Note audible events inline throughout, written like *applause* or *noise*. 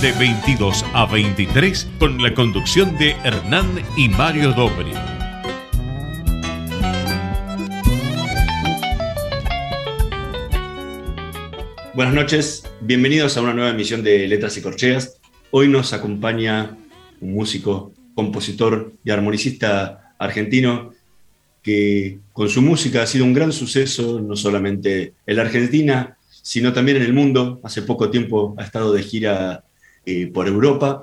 de 22 a 23 con la conducción de Hernán y Mario Dobri. Buenas noches, bienvenidos a una nueva emisión de Letras y Corcheas. Hoy nos acompaña un músico, compositor y armonicista argentino que con su música ha sido un gran suceso, no solamente en la Argentina, sino también en el mundo. Hace poco tiempo ha estado de gira eh, por Europa.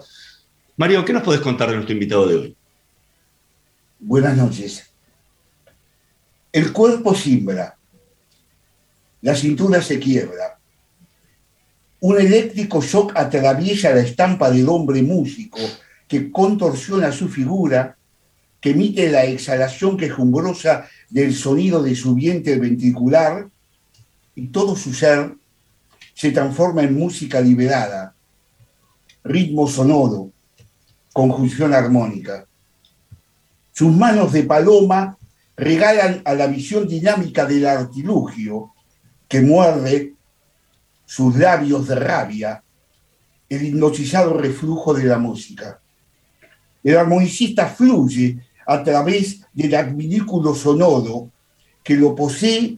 Mario, ¿qué nos podés contar de nuestro invitado de hoy? Buenas noches. El cuerpo simbra, la cintura se quiebra. Un eléctrico shock atraviesa la estampa del hombre músico que contorsiona su figura, que emite la exhalación quejumbrosa del sonido de su vientre ventricular, y todo su ser se transforma en música liberada, ritmo sonoro, conjunción armónica. Sus manos de paloma regalan a la visión dinámica del artilugio que muerde sus labios de rabia el hipnotizado reflujo de la música. El armonicista fluye a través del adminículo sonoro que lo posee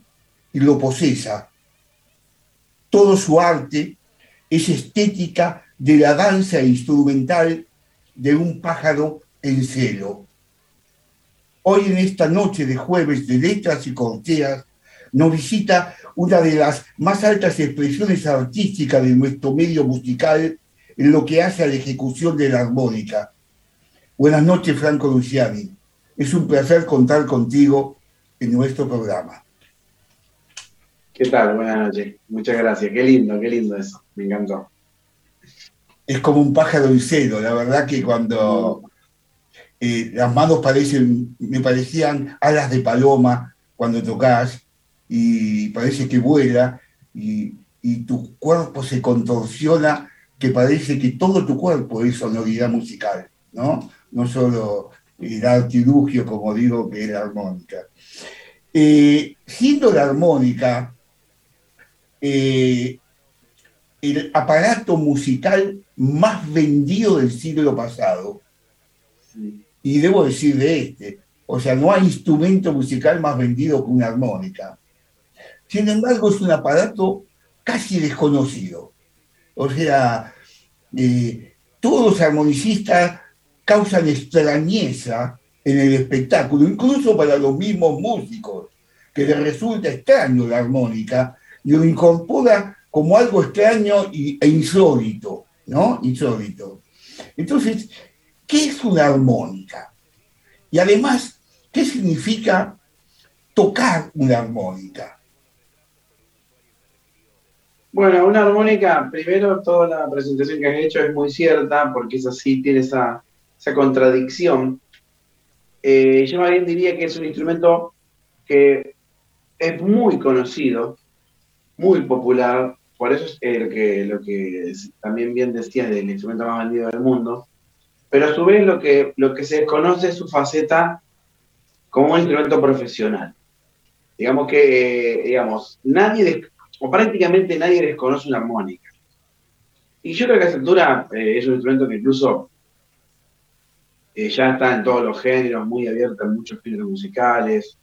y lo posesa. Todo su arte es estética de la danza instrumental de un pájaro en celo. Hoy en esta noche de jueves de letras y corteas nos visita una de las más altas expresiones artísticas de nuestro medio musical en lo que hace a la ejecución de la armónica. Buenas noches, Franco Luciani. Es un placer contar contigo en nuestro programa. ¿Qué tal? Buenas noches. Muchas gracias. Qué lindo, qué lindo eso. Me encantó es como un pájaro en celo. La verdad que cuando eh, las manos parecen, me parecían alas de paloma cuando tocas y parece que vuela y, tu cuerpo se contorsiona, que parece que todo tu cuerpo es sonoridad musical, ¿no? No solo el artilugio, como digo, que es la armónica. Eh, siendo la armónica, eh, el aparato musical más vendido del siglo pasado. Y debo decir de este, o sea, no hay instrumento musical más vendido que una armónica. Sin embargo, es un aparato casi desconocido. O sea, eh, todos los armonicistas causan extrañeza en el espectáculo, incluso para los mismos músicos, que les resulta extraño la armónica, y lo incorpora como algo extraño e insólito, ¿no? Insólito. Entonces, ¿qué es una armónica? Y además, ¿qué significa tocar una armónica? Bueno, una armónica, primero toda la presentación que has hecho es muy cierta, porque es así, tiene esa, contradicción. Eh, yo más diría que es un instrumento que es muy conocido, muy popular, por eso es lo que, lo que también bien decías del instrumento más vendido del mundo, pero a su vez lo que, lo que se desconoce es su faceta como un instrumento profesional. Digamos que, digamos, nadie, o prácticamente nadie desconoce una armónica. Y yo creo que a esa eh, es un instrumento que incluso eh, ya está en todos los géneros, muy abierto en muchos géneros musicales.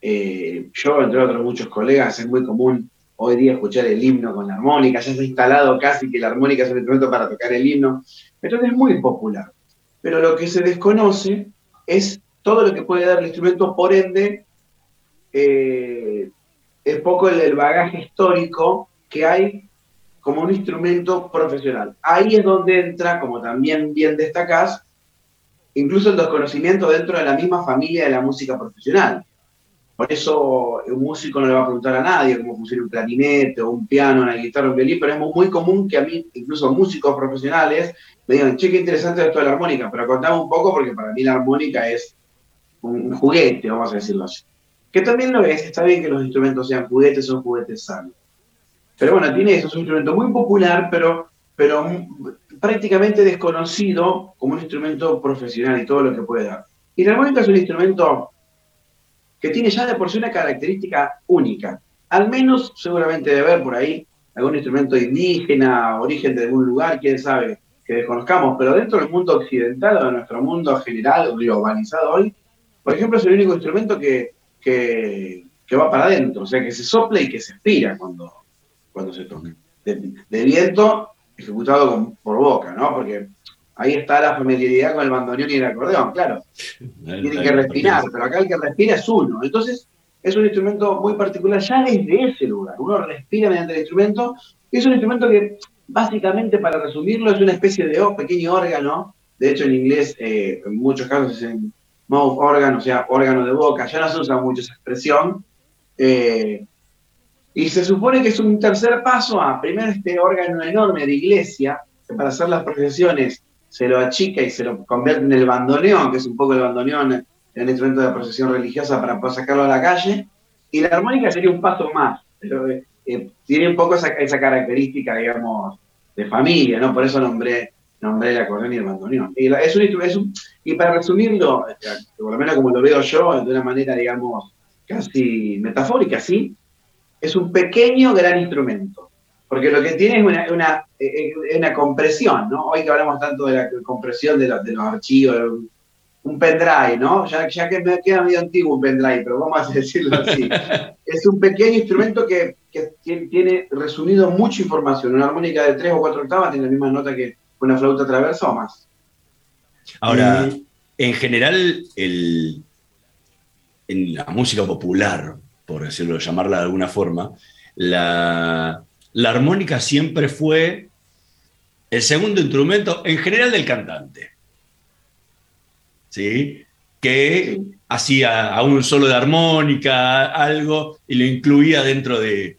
Eh, yo, entre otros muchos colegas, es muy común hoy día escuchar el himno con la armónica, ya se ha instalado casi que la armónica es un instrumento para tocar el himno, entonces es muy popular. Pero lo que se desconoce es todo lo que puede dar el instrumento, por ende, eh, es poco el, bagaje histórico que hay como un instrumento profesional. Ahí es donde entra, como también bien destacás, incluso el desconocimiento dentro de la misma familia de la música profesional por eso un músico no le va a preguntar a nadie cómo funciona un clarinete o un piano, una guitarra, un violín, pero es muy común que a mí, incluso músicos profesionales, me digan, che, qué interesante esto de la armónica, pero contame un poco porque para mí la armónica es un juguete, vamos a decirlo así. Que también lo es, está bien que los instrumentos sean juguetes, son juguetes sanos. Pero bueno, tiene eso, es un instrumento muy popular, pero, pero prácticamente desconocido como un instrumento profesional y todo lo que puede dar. Y la armónica es un instrumento que tiene ya de por sí una característica única. Al menos seguramente de haber por ahí algún instrumento indígena, origen de algún lugar, quién sabe, que desconozcamos, pero dentro del mundo occidental o de nuestro mundo general, globalizado hoy, por ejemplo, es el único instrumento que, que, va para adentro, o sea, que se sopla y que se expira cuando, cuando se toca. De, viento ejecutado por boca, ¿no? Porque ahí está la familiaridad con el bandoneón y el acordeón, claro. Tienen que respirar, pero acá el que respira es uno. Entonces, es un instrumento muy particular ya desde ese lugar. Uno respira mediante el instrumento. Es un instrumento que, básicamente, para resumirlo, es una especie de pequeño órgano. De hecho, en inglés, eh, en muchos casos es en mouth organ, o sea, órgano de boca. Ya no se usa mucho esa expresión. Eh, y se supone que es un tercer paso a, primero, este órgano enorme de iglesia, que para hacer las procesiones se lo achica y se lo convierte en el bandoneón, que es un poco el bandoneón, el instrumento de procesión religiosa para poder sacarlo a la calle. Y la armónica sería un paso más, pero eh, eh, tiene un poco esa, característica, digamos, de familia, ¿no? Por eso nombré, nombré el acordeón y el bandoneón. Y, es un, y para resumirlo, por lo menos como lo veo yo, de una manera, digamos, casi metafórica, sí, es un pequeño gran instrumento, porque lo que tiene es una, una, eh, eh, una compresión, ¿no? Hoy que hablamos tanto de la compresión de, los, de los archivos, un pendrive, ¿no? Ya, ya, que me queda medio antiguo un pendrive, pero vamos a decirlo así. *laughs* es un pequeño instrumento que, que, tiene resumido mucha información. Una armónica de tres o cuatro octavas tiene la misma nota que una flauta traversa o más. Ahora, en general, el, en la música popular, por decirlo, llamarla de alguna forma, la, armónica siempre fue el segundo instrumento en general del cantante. ¿Sí? Que hacía a un solo de armónica, algo, y lo incluía dentro de,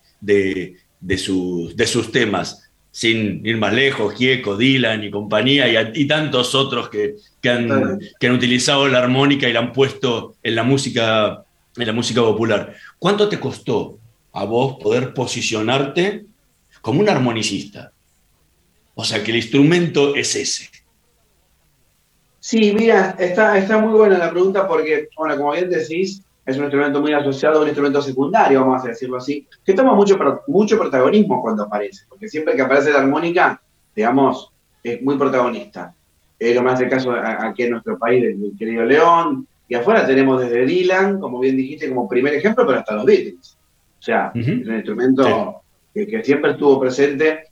sus, de sus temas sin ir más lejos, Gieco, Dylan y compañía, y, tantos otros que, han, que, han, utilizado la armónica y la han puesto en la música en la música popular. ¿Cuánto te costó a vos poder posicionarte como un armonicista? O sea, que el instrumento es ese. Sí, mira, está, está muy buena la pregunta porque, bueno, como bien decís, es un instrumento muy asociado a un instrumento secundario, vamos a decirlo así, que toma mucho, mucho protagonismo cuando aparece, porque siempre que aparece la armónica, digamos, es muy protagonista. Es lo más el caso aquí en nuestro país, del querido León, y afuera tenemos desde Dylan, como bien dijiste, como primer ejemplo, pero hasta los Beatles. O sea, es un instrumento que, siempre estuvo presente.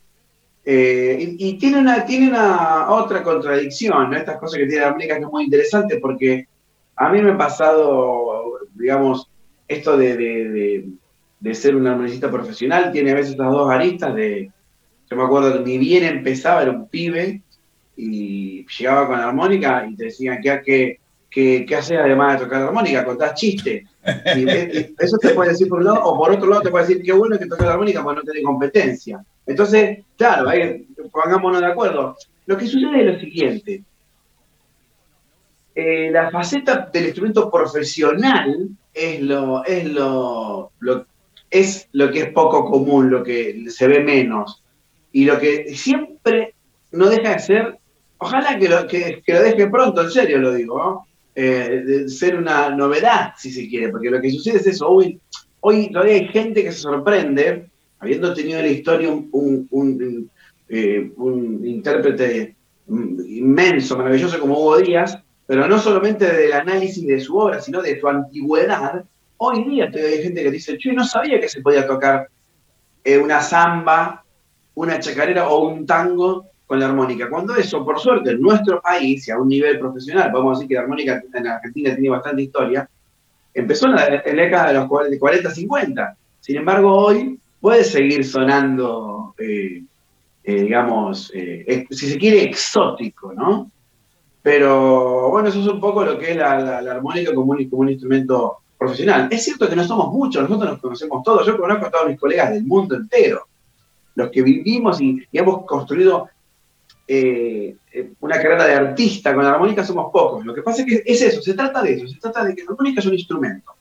Eh, y, tiene una, tiene una otra contradicción, Estas cosas que tiene la armónica que es muy interesante porque a mí me ha pasado, digamos, esto de, ser un armonicista profesional, tiene a veces estas dos aristas de, yo me acuerdo que ni bien empezaba, era un pibe, y llegaba con la armónica y te decían que, que ¿qué, qué haces además de tocar la armónica? ¿Contás chistes? eso te puede decir por un lado, o por otro lado te puede decir qué bueno que tocas la armónica porque no tenés competencia. Entonces, claro, ahí pongámonos de acuerdo. Lo que sucede es lo siguiente. Eh, la faceta del instrumento profesional es lo, es lo, es lo que es poco común, lo que se ve menos. Y lo que siempre no deja de ser, ojalá que lo, que, que lo deje pronto, en serio lo digo, ¿no? Eh, de ser una novedad, si se quiere, porque lo que sucede es eso. Hoy, hoy todavía hay gente que se sorprende, habiendo tenido en la historia un, un, eh, intérprete inmenso, maravilloso como Hugo Díaz, pero no solamente del análisis de su obra, sino de su antigüedad. Hoy día todavía hay gente que dice, yo no sabía que se podía tocar eh, una samba, una chacarera o un tango con la armónica. Cuando eso, por suerte, en nuestro país, y a un nivel profesional, podemos decir que la armónica en Argentina tiene bastante historia, empezó en la, década de los 40, 50. Sin embargo, hoy puede seguir sonando, eh, eh, digamos, eh, si se quiere, exótico, ¿no? Pero bueno, eso es un poco lo que es la, armónica como un, como un instrumento profesional. Es cierto que no somos muchos, nosotros nos conocemos todos, yo conozco a todos mis colegas del mundo entero, los que vivimos y, hemos construido eh, eh, una carrera de artista con la armónica somos pocos. Lo que pasa es que es eso, se trata de eso, se trata de que la armónica es un instrumento.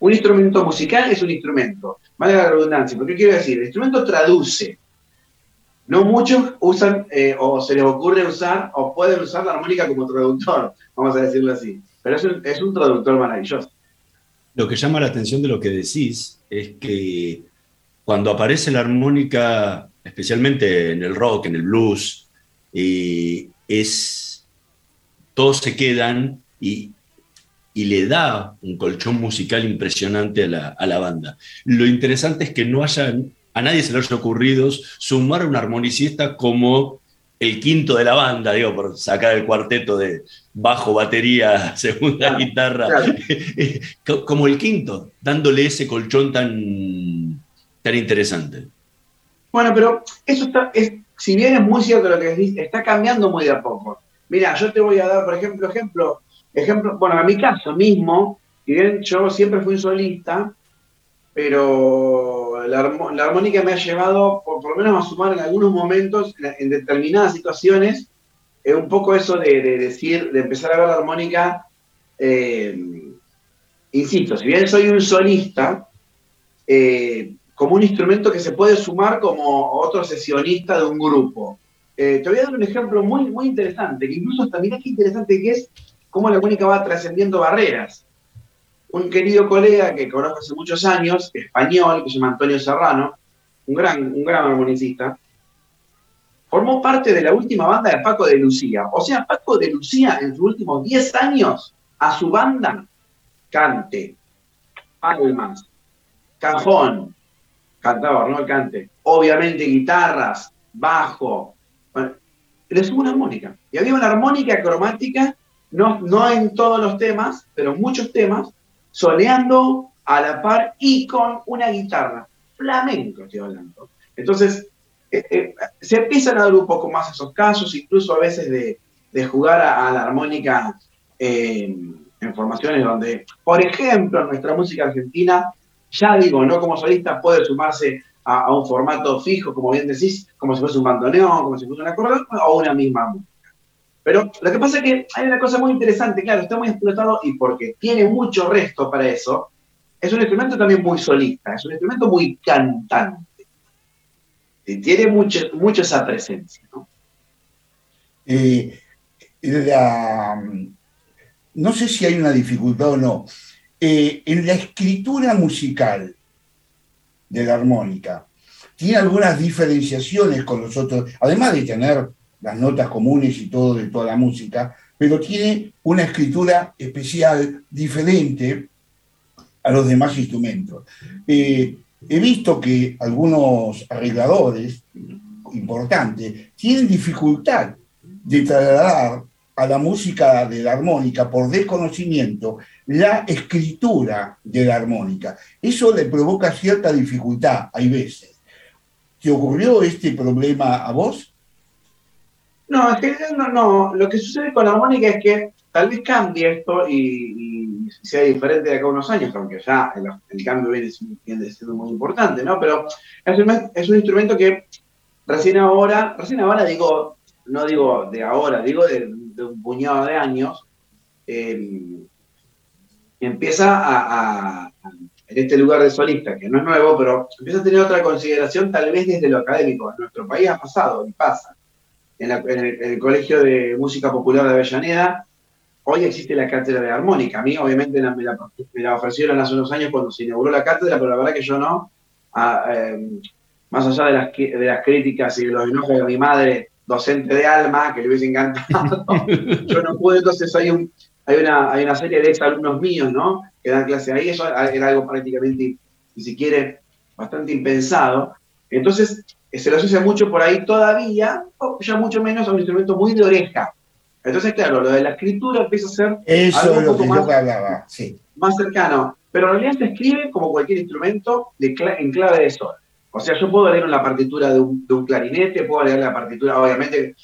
Un instrumento musical es un instrumento. Vale la redundancia, porque quiero decir, el instrumento traduce. No muchos usan eh, o se les ocurre usar o pueden usar la armónica como traductor, vamos a decirlo así. Pero es un, es un traductor maravilloso. Lo que llama la atención de lo que decís es que cuando aparece la armónica, especialmente en el rock, en el blues, eh, es, todos se quedan y, y, le da un colchón musical impresionante a la, a la, banda. Lo interesante es que no haya, a nadie se le haya ocurrido sumar un armonicista como el quinto de la banda, digo, por sacar el cuarteto de bajo, batería, *laughs* segunda guitarra, *laughs* como el quinto, dándole ese colchón tan, tan interesante. Bueno, pero eso está, es, si bien es muy cierto lo que decís, está cambiando muy de a poco. Mira, yo te voy a dar, por ejemplo, ejemplo, ejemplo, bueno, en mi caso mismo, si bien yo siempre fui un solista, pero la, armónica me ha llevado, por, lo menos a sumar en algunos momentos, en, determinadas situaciones, es un poco eso de, decir, de empezar a ver la armónica, eh, insisto, si bien soy un solista, eh, como un instrumento que se puede sumar como otro sesionista de un grupo. Eh, te voy a dar un ejemplo muy, muy interesante, que incluso también es interesante que es cómo la armónica va trascendiendo barreras un querido colega que conozco hace muchos años, español, que se llama Antonio Serrano, un gran, un gran armonicista, formó parte de la última banda de Paco de Lucía. O sea, Paco de Lucía en sus últimos 10 años a su banda cante, palmas, cajón, cantador, no el cante, obviamente guitarras, bajo, le subo una armónica. Y había una armónica cromática, no, no en todos los temas, pero en muchos temas, soleando a la par y con una guitarra. Flamenco estoy hablando. Entonces, eh, eh, se empiezan a dar un poco más esos casos, incluso a veces de, jugar a, la armónica en formaciones donde, por ejemplo, nuestra música argentina, ya digo, no como solista, puede sumarse a, un formato fijo, como bien decís, como si fuese un bandoneón, como si fuese un acordeón, o una misma música. Pero lo que pasa es que hay una cosa muy interesante, claro, está muy explotado y porque tiene mucho resto para eso, es un instrumento también muy solista, es un instrumento muy cantante. Y tiene mucho, mucho esa presencia. ¿no? Eh, no sé si hay una dificultad o no. Eh, en la escritura musical de la armónica, tiene algunas diferenciaciones con los otros, además de tener las notas comunes y todo de toda la música, pero tiene una escritura especial, diferente a los demás instrumentos. Eh, he visto que algunos arregladores importantes tienen dificultad de trasladar a la música de la armónica por desconocimiento la escritura de la armónica. Eso le provoca cierta dificultad, hay veces. ¿Te ocurrió este problema a vos? No, es que no, no. Lo que sucede con la armónica es que tal vez cambie esto y, sea diferente de acá a unos años, aunque ya el, cambio viene, siendo muy importante, ¿no? Pero es un, instrumento que recién ahora, recién ahora digo, no digo de ahora, digo de, un puñado de años, em, empieza a, en este lugar de solista, que no es nuevo, pero empieza a tener otra consideración tal vez desde lo académico. En nuestro país ha pasado y pasa en, el, Colegio de Música Popular de Avellaneda, hoy existe la cátedra de armónica. A mí, obviamente, me, la, ofrecieron hace unos años cuando se inauguró la cátedra, pero la verdad que yo no. Em, más allá de las, de las críticas y de los enojos de mi madre, docente de alma, que le hubiese encantado, *laughs* yo no pude. Entonces, hay, un, hay, una, hay una serie de exalumnos míos, ¿no? Que dan clase ahí. Eso era algo prácticamente, si se quiere, bastante impensado. Entonces, se lo asocia mucho por ahí todavía, o ya mucho menos a un instrumento muy de oreja. Entonces, claro, lo de la escritura empieza a ser algo lo más, más cercano. Pero en realidad se escribe como cualquier instrumento de en clave de sol. O sea, yo puedo leer la partitura de un, clarinete, puedo leer la partitura, obviamente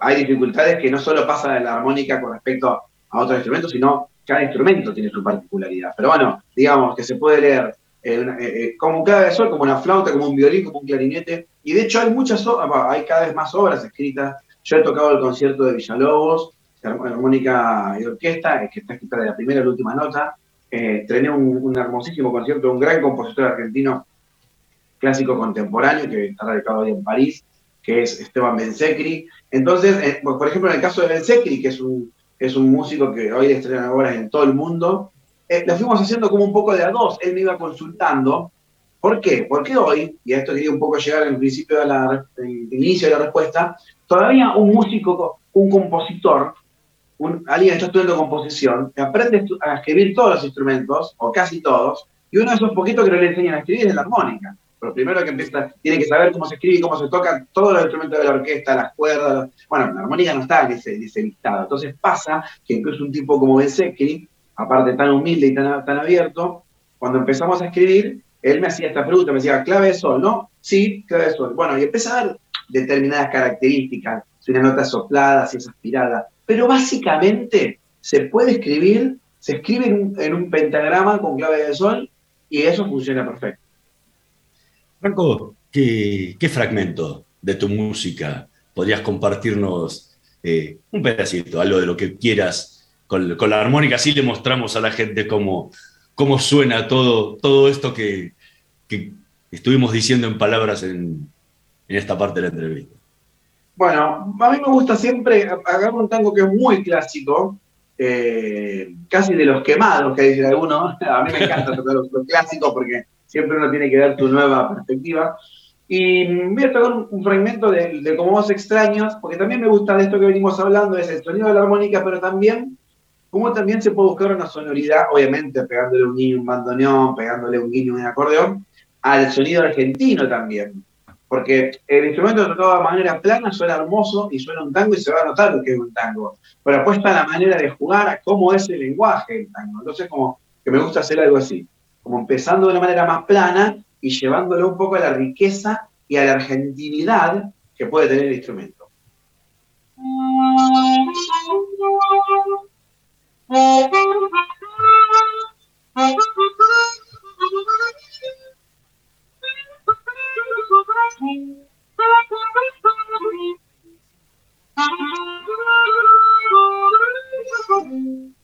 hay dificultades que no solo pasan en la armónica con respecto a otros instrumentos, sino cada instrumento tiene su particularidad. Pero bueno, digamos que se puede leer eh, eh, eh, como un de sol, como una flauta, como un violín, como un clarinete. Y de hecho hay muchas hay cada vez más obras escritas. Yo he tocado el concierto de Villalobos, armónica y orquesta, que está escrita de la primera a la última nota. Eh, trené un, hermosísimo concierto de un gran compositor argentino clásico contemporáneo que está radicado hoy en París, que es Esteban Bensecri. Entonces, por ejemplo, en el caso de Bensecri, que es un, es un músico que hoy estrena obras en todo el mundo, eh, la fuimos haciendo como un poco de a dos. Él me iba consultando. ¿Por qué? Porque hoy, y a esto quería un poco llegar al principio de la, inicio de la respuesta, todavía un músico, un compositor, un, alguien está estudiando composición, aprende a escribir todos los instrumentos, o casi todos, y uno de esos poquitos que no le enseñan a escribir es la armónica. Pero primero que empieza, tiene que saber cómo se escribe y cómo se tocan todos los instrumentos de la orquesta, las cuerdas. bueno, la armónica no está en ese, listado. Entonces pasa que incluso un tipo como Ben Secchi, aparte tan humilde y tan, abierto, cuando empezamos a escribir, él me hacía esta pregunta, me decía, clave de sol, ¿no? Sí, clave de sol. Bueno, y empieza a dar determinadas características, si una nota soplada, si es aspirada, pero básicamente se puede escribir, se escribe en un, pentagrama con clave de sol y eso funciona perfecto. Franco, ¿qué, fragmento de tu música podrías compartirnos eh, un pedacito, algo de lo que quieras con, la armónica, así le mostramos a la gente cómo, cómo suena todo, todo esto que, estuvimos diciendo en palabras en, esta parte de la entrevista. Bueno, a mí me gusta siempre agarrar un tango que es muy clásico, eh, casi de los quemados, que dicen algunos. *laughs* A mí me encanta tocar los, clásicos porque siempre uno tiene que dar tu nueva perspectiva. Y voy a tocar un, fragmento de, de Como Vos Extraños, porque también me gusta de esto que venimos hablando, es el sonido de la armónica, pero también como también se puede buscar una sonoridad, obviamente pegándole un guiño, un bandoneón, pegándole un guiño, un acordeón, al sonido argentino también. Porque el instrumento tocado de manera plana suena hermoso y suena un tango y se va a notar lo que es un tango. Pero apuesta a la manera de jugar, a cómo es el lenguaje del tango. Entonces, como que me gusta hacer algo así. Como empezando de una manera más plana y llevándolo un poco a la riqueza y a la argentinidad que puede tener el instrumento. *laughs*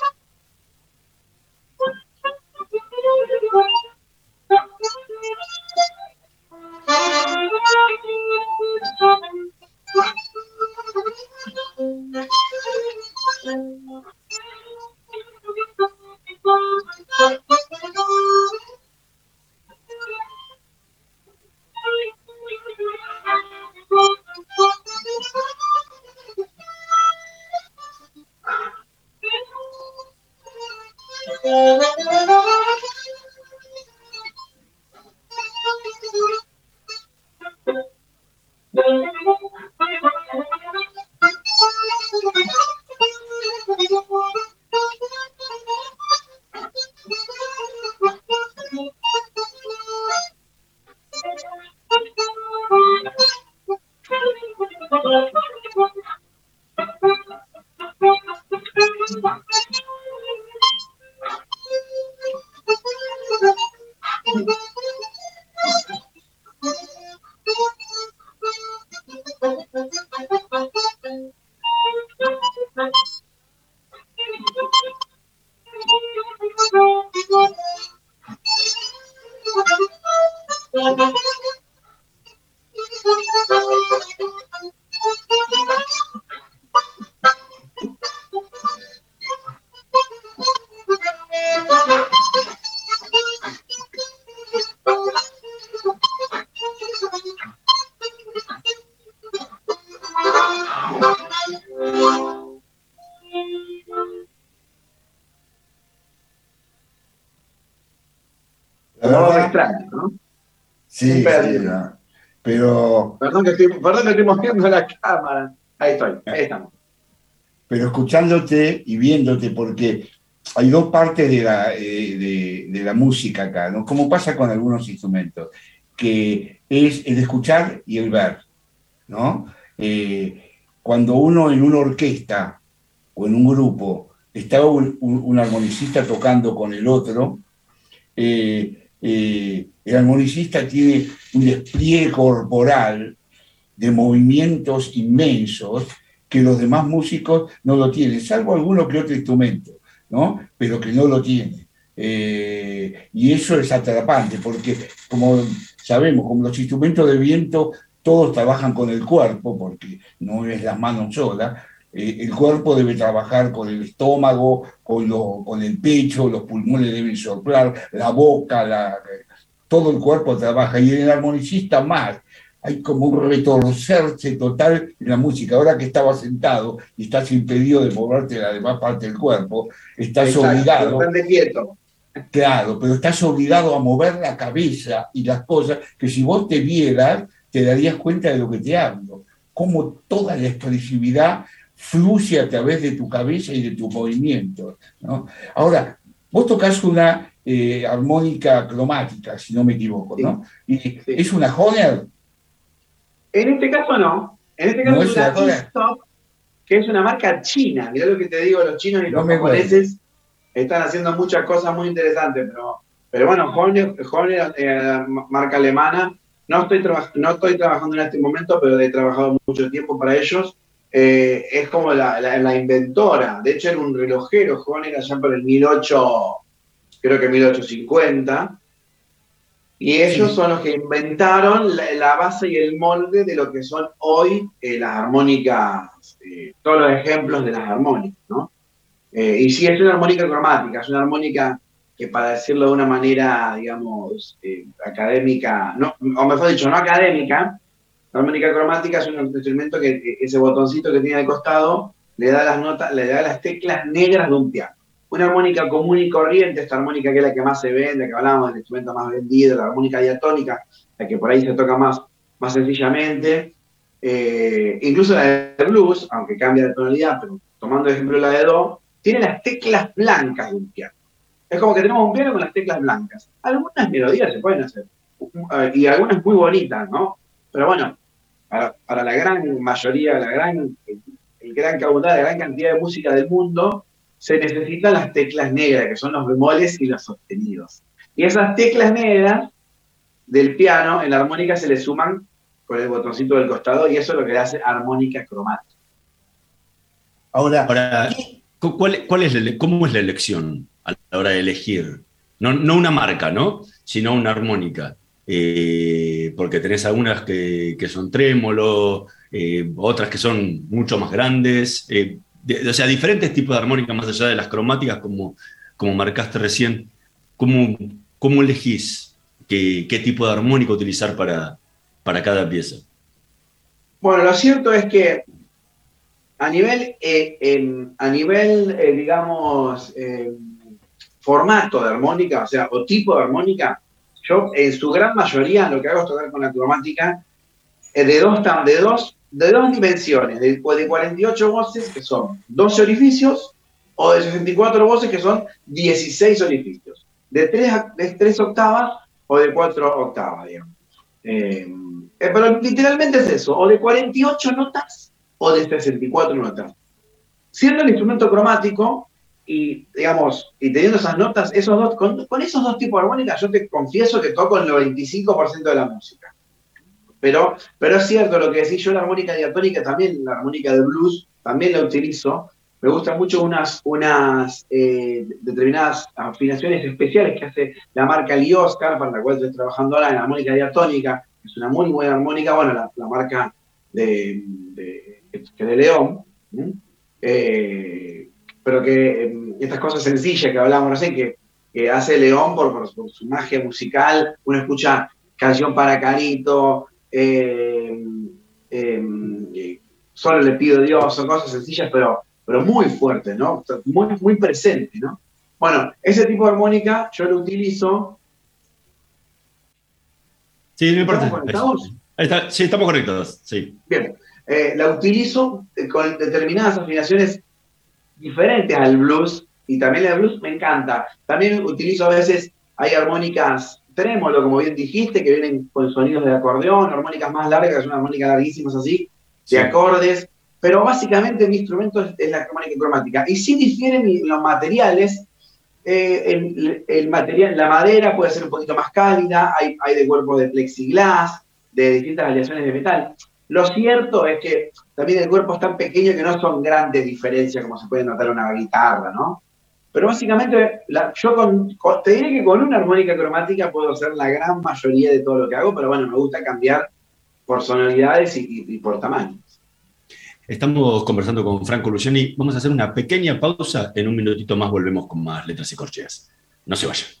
Thank you. Sí, pero... Perdón que, estoy, perdón que estoy moviendo la cámara. Ahí estoy, ahí estamos. Pero escuchándote y viéndote, porque hay dos partes de la, eh, de, la música acá, ¿no? Como pasa con algunos instrumentos, que es el escuchar y el ver, ¿no? Eh, cuando uno en una orquesta o en un grupo está un, armonicista tocando con el otro, eh, eh, el armonicista tiene un despliegue corporal de movimientos inmensos que los demás músicos no lo tienen, salvo alguno que otro instrumento, ¿no? Pero que no lo tiene. Eh, y eso es atrapante, porque como sabemos, como los instrumentos de viento, todos trabajan con el cuerpo, porque no es las manos solas, eh, el cuerpo debe trabajar con el estómago, con, con el pecho, los pulmones deben soplar, la boca, la, todo el cuerpo trabaja, y en el armonicista más, hay como un retorcerse total en la música. Ahora que estabas sentado y estás impedido de moverte la demás parte del cuerpo, estás obligado. Quieto. Claro, pero estás obligado a mover la cabeza y las cosas que si vos te vieras, te darías cuenta de lo que te hablo. Cómo toda la expresividad fluye a través de tu cabeza y de tus movimientos. ¿no? Ahora, vos tocas una eh, armónica cromática, si no me equivoco, ¿no? Es una Honer en este caso no. En este caso es una Stop, que es una marca china. Mirá lo que te digo, los chinos y los japoneses están haciendo muchas cosas muy interesantes, pero, pero bueno, Horner, eh, marca alemana, no estoy, no estoy trabajando en este momento, pero he trabajado mucho tiempo para ellos. Eh, es como la, la, inventora. De hecho, era un relojero, Horner, allá por el 18, creo que 1850. Y ellos son los que inventaron la, base y el molde de lo que son hoy eh, las armónicas, eh, todos los ejemplos de las armónicas, ¿no? Y sí, es una armónica cromática, es una armónica que para decirlo de una manera, digamos, académica, no, o mejor dicho, no académica, la armónica cromática es un instrumento que ese botoncito que tiene al costado le da las notas, le da las teclas negras de un piano una armónica común y corriente, esta armónica que es la que más se vende, que hablamos del instrumento más vendido, la armónica diatónica, la que por ahí se toca más, más sencillamente, eh, incluso la de blues, aunque cambia de tonalidad, pero tomando de ejemplo la de do, tiene las teclas blancas de un piano. Es como que tenemos un piano con las teclas blancas. Algunas melodías se pueden hacer, y algunas muy bonitas, ¿no? Pero bueno, para, para la gran mayoría, la gran, el gran caudal, la gran cantidad de música del mundo, se necesitan las teclas negras, que son los bemoles y los sostenidos. Y esas teclas negras del piano, en la armónica se le suman con el botoncito del costado y eso es lo que le hace armónica cromática. Ahora, ¿cuál, es ¿cómo es la elección a la hora de elegir? No, una marca, ¿no? Sino una armónica. Eh, porque tenés algunas que, son trémolo, eh, otras que son mucho más grandes. Eh, o sea, diferentes tipos de armónica más allá de las cromáticas, como, como marcaste recién. ¿Cómo, cómo elegís qué, qué, tipo de armónica utilizar para, para cada pieza? Bueno, lo cierto es que a nivel, a nivel digamos, formato de armónica, o sea, o tipo de armónica, yo en su gran mayoría lo que hago es tocar con la cromática de dos, de dos de dos dimensiones, de, de 48 voces, que son 12 orificios, o de 64 voces, que son 16 orificios. De 3, de 3 octavas o de 4 octavas, digamos. Eh, eh, pero literalmente es eso, o de 48 notas o de 64 notas. Siendo el instrumento cromático, y digamos, y teniendo esas notas, esos dos, con, esos dos tipos de armónicas, yo te confieso que toco el 95% de la música. Pero, pero es cierto lo que decís, yo la armónica diatónica también, la armónica de blues, también la utilizo. Me gustan mucho unas, unas eh, determinadas afinaciones especiales que hace la marca Lee Oscar, para la cual estoy trabajando ahora en la armónica diatónica. Es una muy buena armónica, bueno, la, marca de, de, León. Pero que em, estas cosas sencillas que hablamos recién, que, que hace León por, por, su magia musical, uno escucha Canción para Carito, eh, eh, solo le pido Dios, son cosas sencillas, pero, pero muy fuertes, ¿no? Muy, muy presente, ¿no? Bueno, ese tipo de armónica yo lo utilizo. Sí, no importa. ¿Estamos sí, estamos conectados, sí. Bien, eh, la utilizo con determinadas afinaciones diferentes al blues, y también el blues me encanta. También utilizo a veces, hay armónicas trémolo, como bien dijiste, que vienen con sonidos de acordeón, armónicas más largas, son armónicas larguísimas así, de acordes, pero básicamente mi instrumento es, la armónica cromática. Y sí difieren los materiales, eh, el, material, la madera puede ser un poquito más cálida, hay, hay de cuerpo de plexiglas, de distintas aleaciones de metal. Lo cierto es que también el cuerpo es tan pequeño que no son grandes diferencias como se puede notar una guitarra, ¿no? Pero básicamente, yo con, te diré que con una armónica cromática puedo hacer la gran mayoría de todo lo que hago, pero bueno, me gusta cambiar por sonoridades y, por tamaños. Estamos conversando con Franco Luciani. Vamos a hacer una pequeña pausa. En un minutito más volvemos con más letras y corcheas. No se vayan.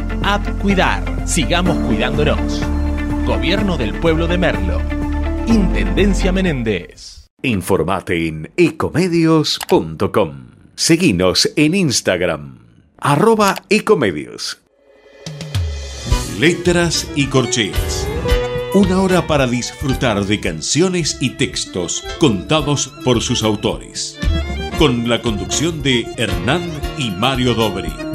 App Cuidar. Sigamos cuidándonos. Gobierno del Pueblo de Merlo. Intendencia Menéndez. Informate en ecomedios.com. Seguinos en Instagram. Arroba ecomedios. Letras y corcheas. Una hora para disfrutar de canciones y textos contados por sus autores. Con la conducción de Hernán y Mario Dobri.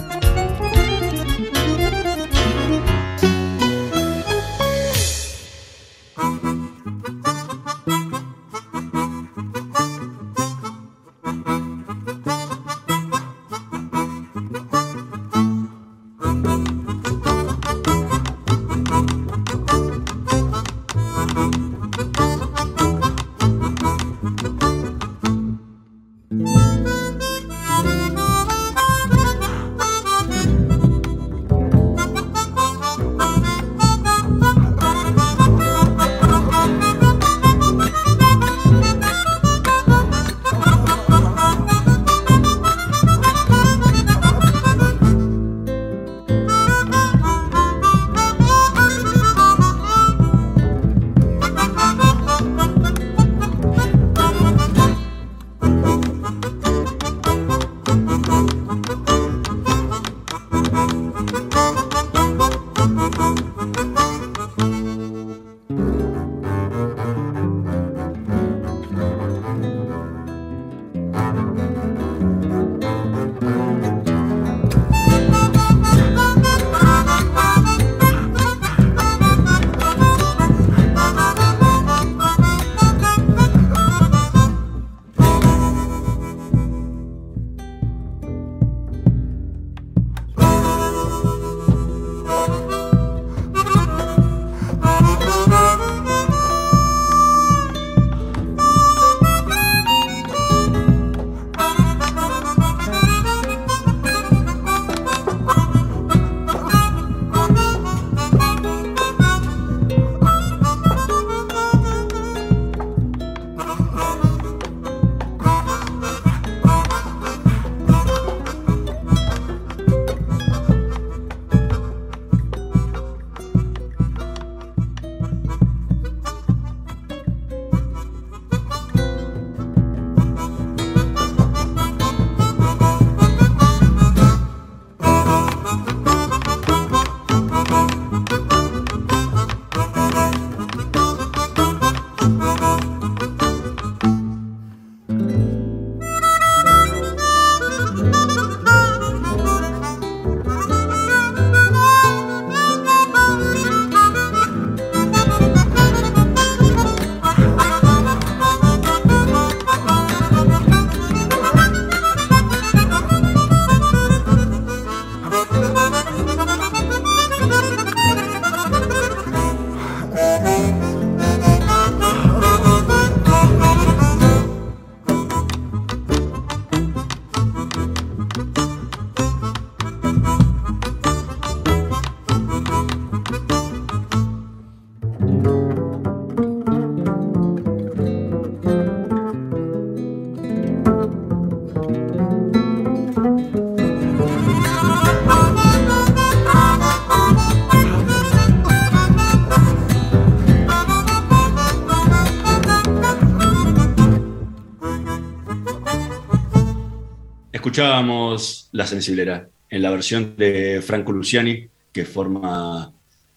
Escuchábamos La Sensiblera en la versión de Franco Luciani, que forma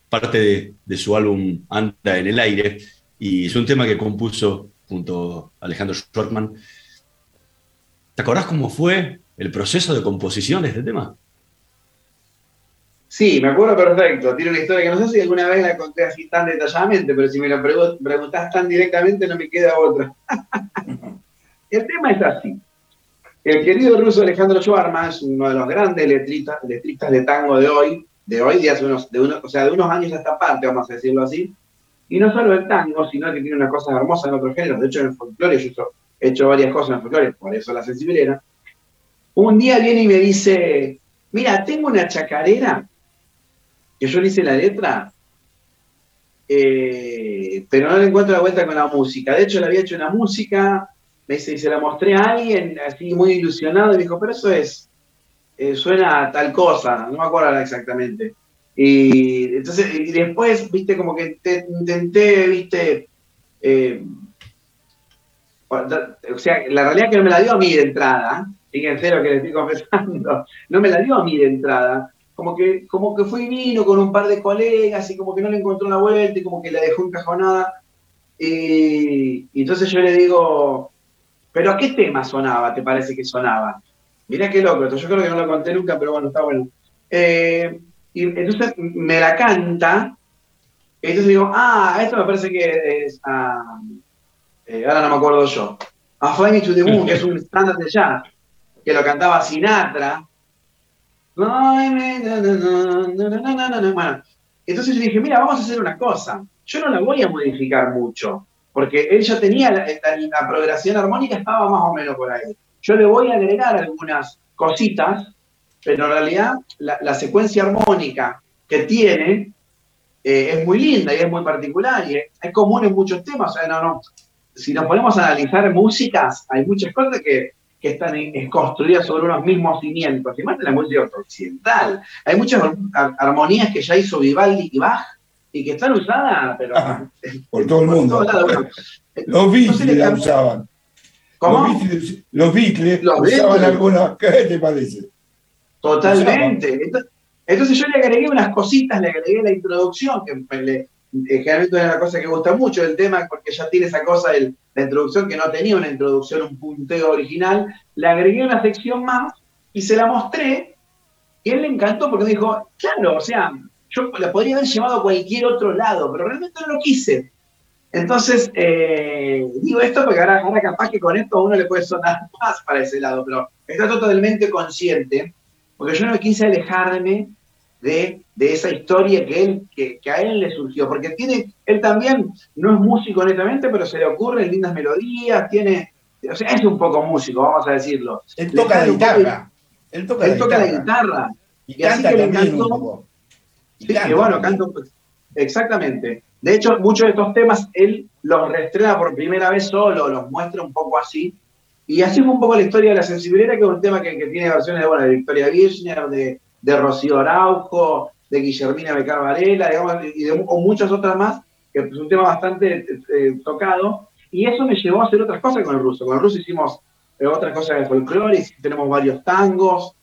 parte de, su álbum Anda en el aire, y es un tema que compuso junto a Alejandro Schwartman. ¿Te acordás cómo fue el proceso de composición de este tema? Sí, me acuerdo perfecto. Tiene una historia que no sé si alguna vez la conté así tan detalladamente, pero si me la pregu- preguntás tan directamente no me queda otra. *laughs* el tema es así. El querido ruso Alejandro Schwarman uno de los grandes letristas, letristas de tango de hoy, de hoy, de hace unos, de unos, o sea, de unos años a esta parte, vamos a decirlo así. Y no solo el tango, sino que tiene una cosa hermosa en otros géneros. De hecho, en el folclore, yo he hecho varias cosas en el folclore, por eso la sensibilera. Un día viene y me dice, mira, tengo una chacarera que yo le hice la letra, eh, pero no le encuentro la vuelta con la música. De hecho, le había hecho una música, me y se la mostré a alguien, así muy ilusionado, y me dijo, pero eso es, eh, suena a tal cosa, no me acuerdo exactamente. Y entonces, y después, viste, como que te- intenté, viste, eh, o sea, la realidad es que no me la dio a mí de entrada, fíjense lo que le estoy confesando, *laughs* no me la dio a mí de entrada, como que, como que fue y vino con un par de colegas y como que no le encontró la vuelta y como que la dejó encajonada. Y entonces yo le digo, pero ¿a qué tema sonaba? ¿Te parece que sonaba? Mirá qué loco, esto. yo creo que no lo conté nunca, pero bueno, está bueno. Eh, y entonces me la canta, y entonces digo, ah, esto me parece que es, ah, eh, ahora no me acuerdo yo, A Fly to the Moon, que es un estándar de jazz, que lo cantaba Sinatra. Bueno, entonces yo dije, mira, vamos a hacer una cosa, yo no la voy a modificar mucho, porque él ya tenía la, progresión armónica, estaba más o menos por ahí. Yo le voy a agregar algunas cositas, pero en realidad la, secuencia armónica que tiene eh, es muy linda y es muy particular y es, común en muchos temas. O sea, no, no. Si nos ponemos a analizar músicas, hay muchas cosas que, están construidas sobre unos mismos cimientos. En la música occidental. Hay muchas ar- armonías que ya hizo Vivaldi y Bach y que están usadas, pero Ajá, por todo el mundo. Los Beatles le la usaban. ¿Cómo? Los Beatles, los Beatles Los usaban Beatles. algunas. *laughs* ¿Qué te parece? Totalmente. Ento- Entonces yo le agregué unas cositas, le agregué la introducción, que le- eh, generalmente es una cosa que gusta mucho del tema, porque ya tiene esa cosa, el- la introducción que no tenía una introducción, un punteo original. Le agregué una sección más y se la mostré, y él le encantó porque dijo, claro, o sea, yo la podría haber llevado a cualquier otro lado, pero realmente no lo quise. Entonces, eh, digo esto porque ahora, ahora capaz que con esto a uno le puede sonar *laughs* más para ese lado, pero está totalmente consciente, porque yo no quise alejarme de, de esa historia que, él, que, que a él le surgió, porque tiene, él también no es músico netamente, pero se le ocurren lindas melodías, tiene, o sea, es un poco músico, vamos a decirlo. Él toca la guitarra. Él toca Él la toca la guitarra. guitarra, Y Y así que le encantó. Y Sí, canta que bueno, canta un- Exactamente. De hecho, muchos de estos temas él los reestrena por primera vez solo, los muestra un poco así. Y así fue un poco la historia de la sensibilidad, que es un tema que, que tiene versiones de, bueno, de Victoria Birchner, de, de Rocío Araujo, de Guillermina Becar Varela, digamos, y de o muchas otras más, que es un tema bastante eh, tocado. Y eso me llevó a hacer otras cosas con el ruso. Con el ruso hicimos eh, otras cosas de folclore, y tenemos varios tangos.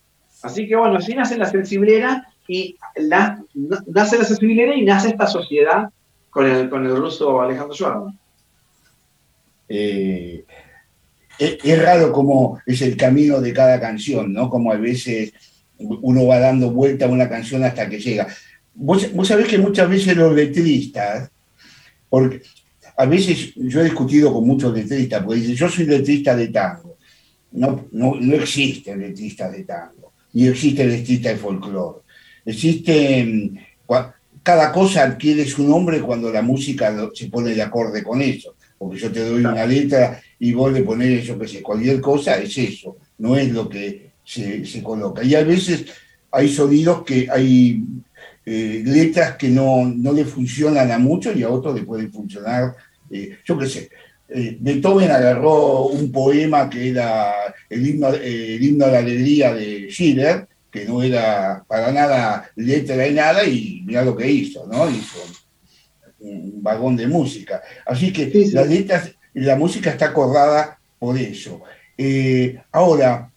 Así que bueno, así nace la sensibilera y la- nace la sensibilera y nace esta sociedad con el, con el ruso Alejandro Schwarman. Eh, es, raro como es el camino de cada canción, ¿no? Como a veces uno va dando vuelta a una canción hasta que llega. Vos, vos sabés que muchas veces los letristas, porque a veces yo he discutido con muchos letristas, porque dicen, yo soy letrista de tango. No, no, no existen letristas de tango, ni existen letristas de folclore. Existen, cua- cada cosa adquiere su nombre cuando la música se pone de acorde con eso. Porque yo te doy una letra y vos le pones, yo qué sé, cualquier cosa, es eso, no es lo que se, se coloca. Y a veces hay sonidos que hay eh, letras que no, no le funcionan a muchos y a otros le pueden funcionar, eh, yo qué sé. eh, Beethoven agarró un poema que era el himno, el himno a la alegría de Schiller, que no era para nada letra de nada, y mira lo que hizo, ¿no? Hizo un vagón de música. Así que Sí, sí. las letras, la música está acordada por eso. Eh, ahora,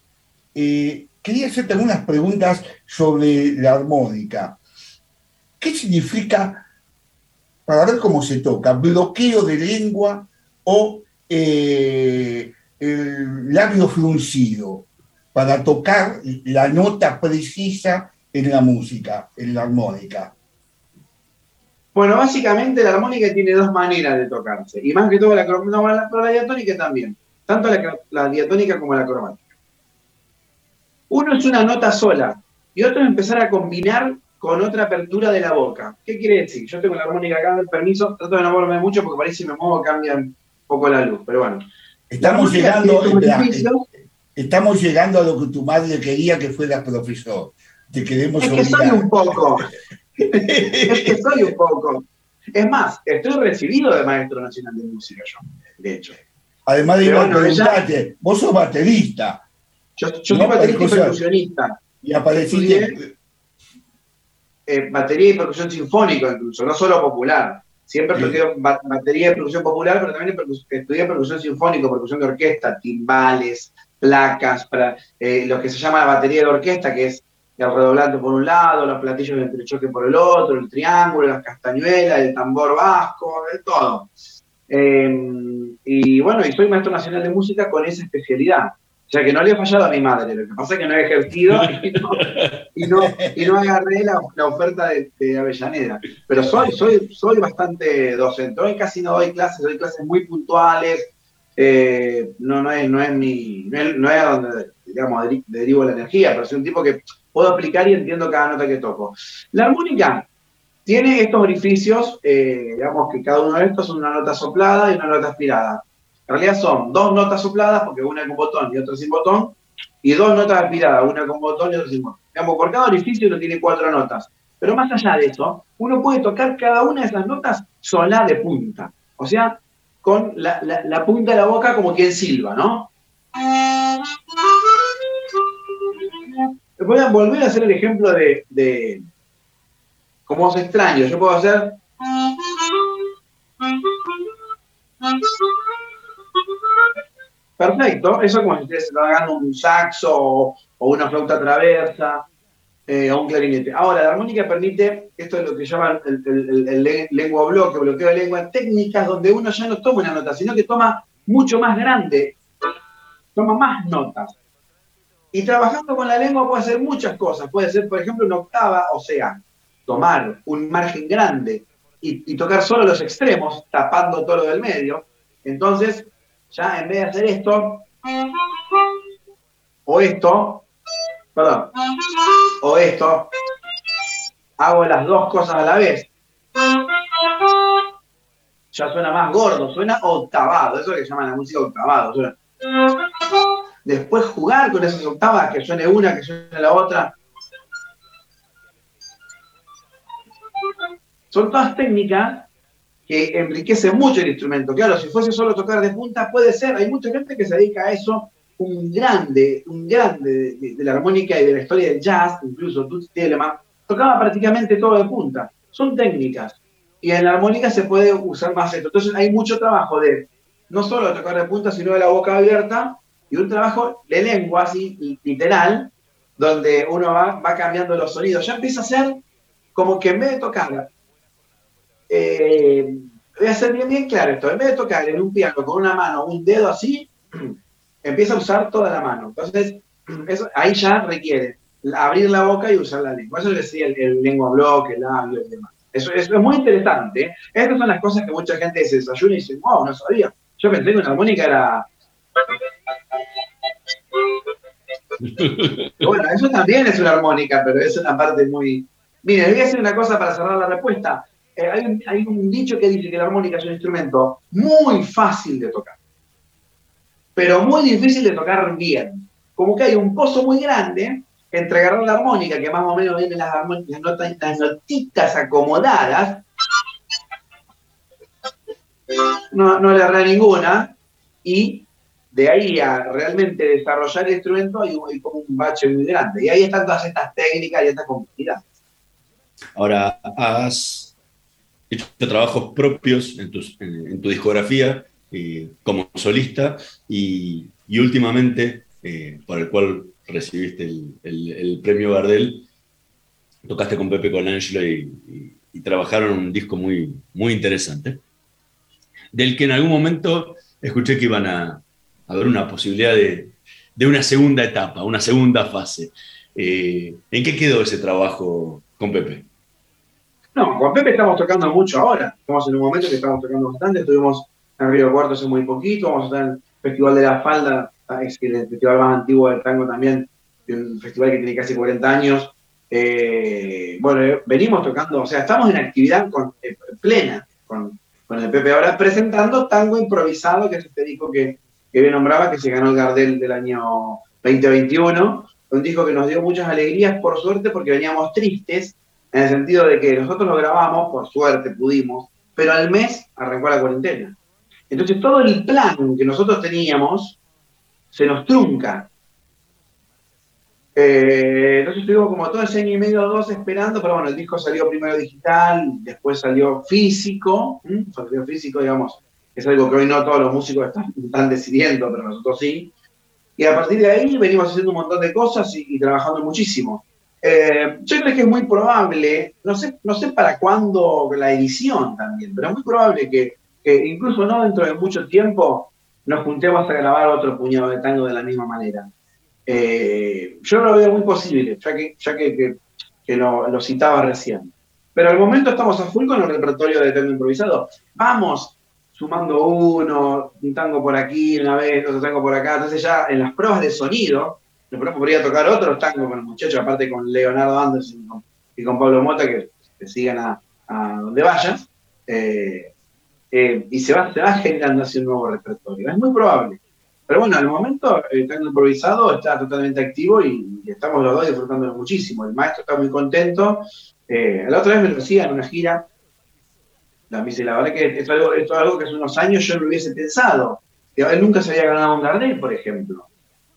eh, quería hacerte algunas preguntas sobre la armónica. ¿Qué significa, para ver cómo se toca, bloqueo de lengua o eh, el labio fruncido para tocar la nota precisa en la música, en la armónica? Bueno, básicamente la armónica tiene dos maneras de tocarse, y más que todo la, no, la, la diatónica también, tanto la, la diatónica como la cromática. Uno es una nota sola y otro es empezar a combinar con otra apertura de la boca. ¿Qué quiere decir? Yo tengo la armónica acá, el permiso, trato de no moverme mucho porque parece que me muevo cambia un poco la luz, pero bueno. Estamos llegando, estamos llegando a lo que tu madre quería que fuera profesor. Te queremos Es que soy un poco. es que soy un poco. Es más, estoy recibido de Maestro Nacional de Música yo, de hecho. Además de iba a preguntarte, vos sos baterista. Yo, yo soy baterista y percusionista. Y apareciste. Eh, batería y percusión sinfónica incluso, no solo popular. Siempre sí. estudié batería y percusión popular, pero también estudié percusión sinfónica, percusión de orquesta, timbales, placas, para eh, lo que se llama la batería de orquesta, que es el redoblante por un lado, los platillos de entrechoque por el otro, el triángulo, las castañuelas, el tambor vasco, de todo. Eh, y bueno, y soy maestro nacional de música con esa especialidad. O sea que no le he fallado a mi madre, lo que pasa es que no he ejercido y no, y no, agarré la, la oferta de, de, Avellaneda. Pero soy, soy, soy bastante docente. Hoy casi no doy clases, doy clases muy puntuales. Eh, no, no, es, no es mi, no es, no es donde digamos, derivo la energía, pero soy un tipo que puedo aplicar y entiendo cada nota que toco. La armónica tiene estos orificios, eh, digamos que cada uno de estos son una nota soplada y una nota aspirada. En realidad son dos notas sopladas, porque una con botón y otra sin botón, y dos notas aspiradas, una con botón y otra sin botón. Digamos, por cada orificio uno tiene cuatro notas. Pero más allá de eso, uno puede tocar cada una de esas notas sola de punta. O sea, con la, la, punta de la boca como quien silba, ¿no? Voy a volver a hacer el ejemplo de, de como os extraño. Yo puedo hacer. Perfecto, eso como si ustedes hagan un saxo o, o una flauta traversa eh, o un clarinete. Ahora, la armónica permite, esto es lo que llaman el, el, el, el lengua bloque, bloqueo de lengua, técnicas donde uno ya no toma una nota, sino que toma mucho más grande, toma más notas. Y trabajando con la lengua puede hacer muchas cosas. Puede ser, por ejemplo, una octava, o sea, tomar un margen grande y, y tocar solo los extremos, tapando todo lo del medio. Entonces, ya en vez de hacer esto, o esto, perdón, o esto, hago las dos cosas a la vez. Ya suena más gordo, suena octavado, eso es lo que se llama la música octavado. Después jugar con esas octavas, que suene una, que suene la otra. Son todas técnicas que enriquece mucho el instrumento. Claro, si fuese solo tocar de punta, puede ser. Hay mucha gente que se dedica a eso. Un grande, un grande de, la armónica y de la historia del jazz, incluso Toots Telemann, tocaba prácticamente todo de punta. Son técnicas. Y en la armónica se puede usar más esto. Entonces hay mucho trabajo de no solo tocar de punta, sino de la boca abierta, y un trabajo de lengua, así, literal, donde uno va, va cambiando los sonidos. Ya empieza a ser como que en vez de tocar eh, voy a hacer bien, bien claro esto, en vez de tocar en un piano con una mano, un dedo así, *clears throat* empieza a usar toda la mano. Entonces, *clears throat* eso, ahí ya requiere abrir la boca y usar la lengua. Eso decía el, el lengua bloque, el labio y demás. Eso, eso, es muy interesante. ¿eh? Estas son las cosas que mucha gente se desayuna y dice, wow, no sabía. Yo pensé que una armónica era... *laughs* bueno, eso también es una armónica, pero es una parte muy... Miren, voy a hacer una cosa para cerrar la respuesta eh, hay, un, hay, un, dicho que dice que la armónica es un instrumento muy fácil de tocar, pero muy difícil de tocar bien. Como que hay un pozo muy grande entre agarrar la armónica, que más o menos vienen las, las, notas, las notitas acomodadas, no, no le agarra ninguna, y de ahí a realmente desarrollar el instrumento hay, como un bache muy grande. Y ahí están todas estas técnicas y estas complejidades. Ahora, has hecho trabajos propios en, tus, en tu discografía eh, como solista y, y últimamente, eh, por el cual recibiste el, el- el premio Gardel, tocaste con Pepe Colangelo y, y- y trabajaron un disco muy, muy interesante, del que en algún momento escuché que iban a, a ver una posibilidad de, de una segunda etapa, una segunda fase. Eh, ¿En qué quedó ese trabajo con Pepe? No, con Pepe estamos tocando mucho ahora. Estamos en un momento que estamos tocando bastante. Estuvimos en Río Cuarto hace muy poquito. Vamos a estar en el Festival de la Falda, es el festival más antiguo del tango también. Un festival que tiene casi 40 años. Eh, bueno, eh, venimos tocando, o sea, estamos en actividad eh, plena con, con el Pepe ahora, presentando Tango Improvisado, que es este disco que, que bien nombraba, que se ganó el Gardel del año 2021. Un disco que nos dio muchas alegrías, por suerte, porque veníamos tristes en el sentido de que nosotros lo grabamos, por suerte pudimos, pero al mes arrancó la cuarentena. Entonces todo el plan que nosotros teníamos se nos trunca. Eh, entonces estuvimos como todo ese año y medio o dos esperando, pero bueno, el disco salió primero digital, después salió físico, salió físico, digamos, es algo que hoy no todos los músicos *laughs* están, decidiendo, pero nosotros sí. Y a partir de ahí venimos haciendo un montón de cosas y, y trabajando muchísimo. Eh, yo creo que es muy probable, no sé, no sé para cuándo la edición también, pero es muy probable que, que incluso no dentro de mucho tiempo nos juntemos a grabar otro puñado de tango de la misma manera. Eh, yo lo veo muy posible, ya que, ya que, que- que lo, citaba recién. Pero al momento estamos a full con el repertorio de tango improvisado. Vamos sumando uno, un tango por aquí una vez, otro tango por acá. Entonces ya en las pruebas de sonido, después podría tocar otros tangos con los muchachos, aparte con Leonardo Anderson y con, Pablo Mota, que, que sigan a, a donde vayas. Eh, eh, y se va, se va generando así un nuevo repertorio. Es muy probable. Pero bueno, al momento el tango improvisado está totalmente activo y, y estamos los dos disfrutándolo muchísimo. El maestro está muy contento. Eh, la otra vez me lo decía en una gira. La, dice, la verdad que es, algo, es algo que hace unos años yo no hubiese pensado. Que Él nunca se había ganado un Gardel, por ejemplo.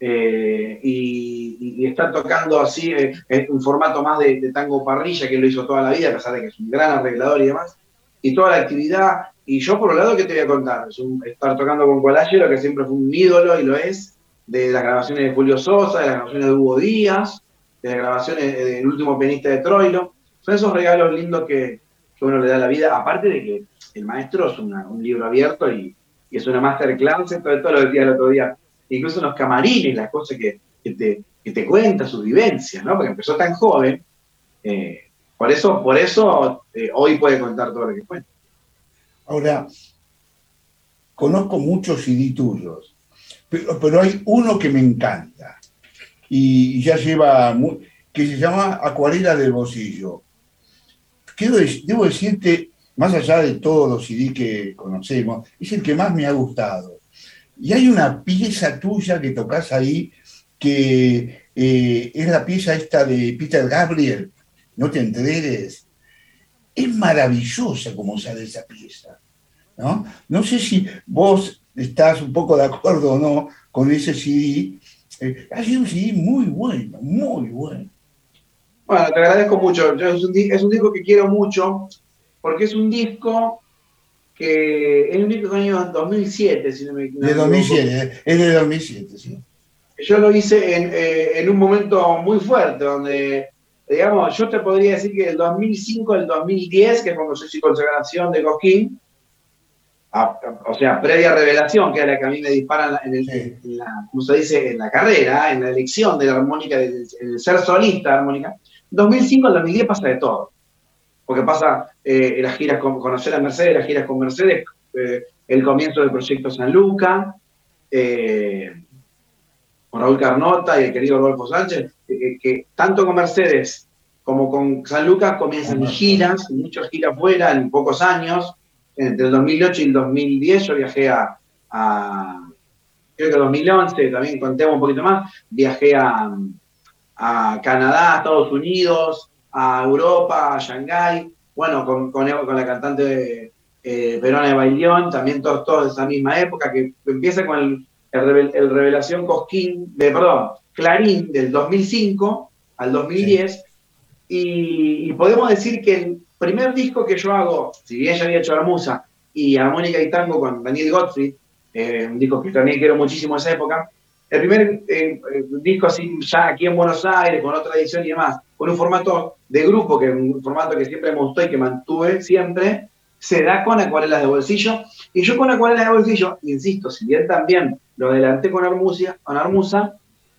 Eh, y, y- está tocando así eh, un formato más de, de tango parrilla que lo hizo toda la vida, a pesar de que es un gran arreglador y demás. Y toda la actividad. Y yo, por un lado, ¿qué te voy a contar? Es un- estar tocando con Colangelo, que siempre fue un ídolo y lo es, de las grabaciones de Julio Sosa, de las grabaciones de Hugo Díaz, de las grabaciones del último pianista de Troilo. Son esos regalos lindos que, que uno le da a la vida, aparte de que el maestro es un libro abierto y, es una masterclass, esto todo lo decía el otro día, incluso los camarines, las cosas que, que te, que te cuenta, sus vivencias, ¿no? Porque empezó tan joven, eh, por eso, por eso eh, hoy puede contar todo lo que cuenta. Ahora, conozco muchos CD tuyos, pero, pero hay uno que me encanta y ya lleva, mu- que se llama Acuarela del dec- debo decirte, más allá de todos los CD que conocemos, es el que más me ha gustado. Y hay una pieza tuya que tocas ahí que eh, es la pieza esta de Peter Gabriel, No te entregues. Es maravillosa como sale esa pieza. ¿No? No sé si vos estás un poco de acuerdo o no con ese CD. Eh, ha sido un CD muy bueno, muy bueno. Bueno, te agradezco mucho. Yo- es, un, es un disco que quiero mucho, porque es un disco que es un disco que año 2007, si no me me De equivoco. 2007, eh, es de 2007, sí. Yo lo hice en, eh, en un momento muy fuerte, donde, digamos, yo te podría decir que del 2005 al 2010, que es cuando yo hice consagración de Cosquín, a- a- o sea, previa revelación, que es la que a mí me disparan en, el- Sí. en la, ¿cómo se dice? En la carrera, en la elección de la armónica, del, el ser solista armónica. 2005 al 2010 pasa de todo. Porque pasa eh, las giras con conocer a Mercedes, las giras con Mercedes, eh, el comienzo del proyecto San Luca, eh, con Raúl Carnota y el querido Rodolfo Sánchez, que tanto con Mercedes como con San Lucas comienzan giras, muchas giras fuera en pocos años. Entre el 2008 y el 2010 yo viajé a, a- creo que 2011, también contemos un poquito más, viajé a, a Canadá, a Estados Unidos, a Europa, a Shanghái, bueno, con, con, con la cantante eh, Verona de Bailión, también todos, todos de esa misma época, que empieza con el, el, revel- el Revelación Cosquín, de, perdón, Clarín del 2005 al 2010, y, y podemos decir que el primer disco que yo hago, si bien ya había hecho la musa, y Armónica y Tango con Daniel Gottfried, eh, un disco que también quiero muchísimo esa época, el primer eh, eh, disco así ya aquí en Buenos Aires, con otra edición y demás, con un formato de grupo, que es un formato que siempre me gustó y que mantuve siempre, se da con acuarelas de bolsillo. Y yo con acuarelas de bolsillo, insisto, si bien también lo adelanté con Armusa, con Armusa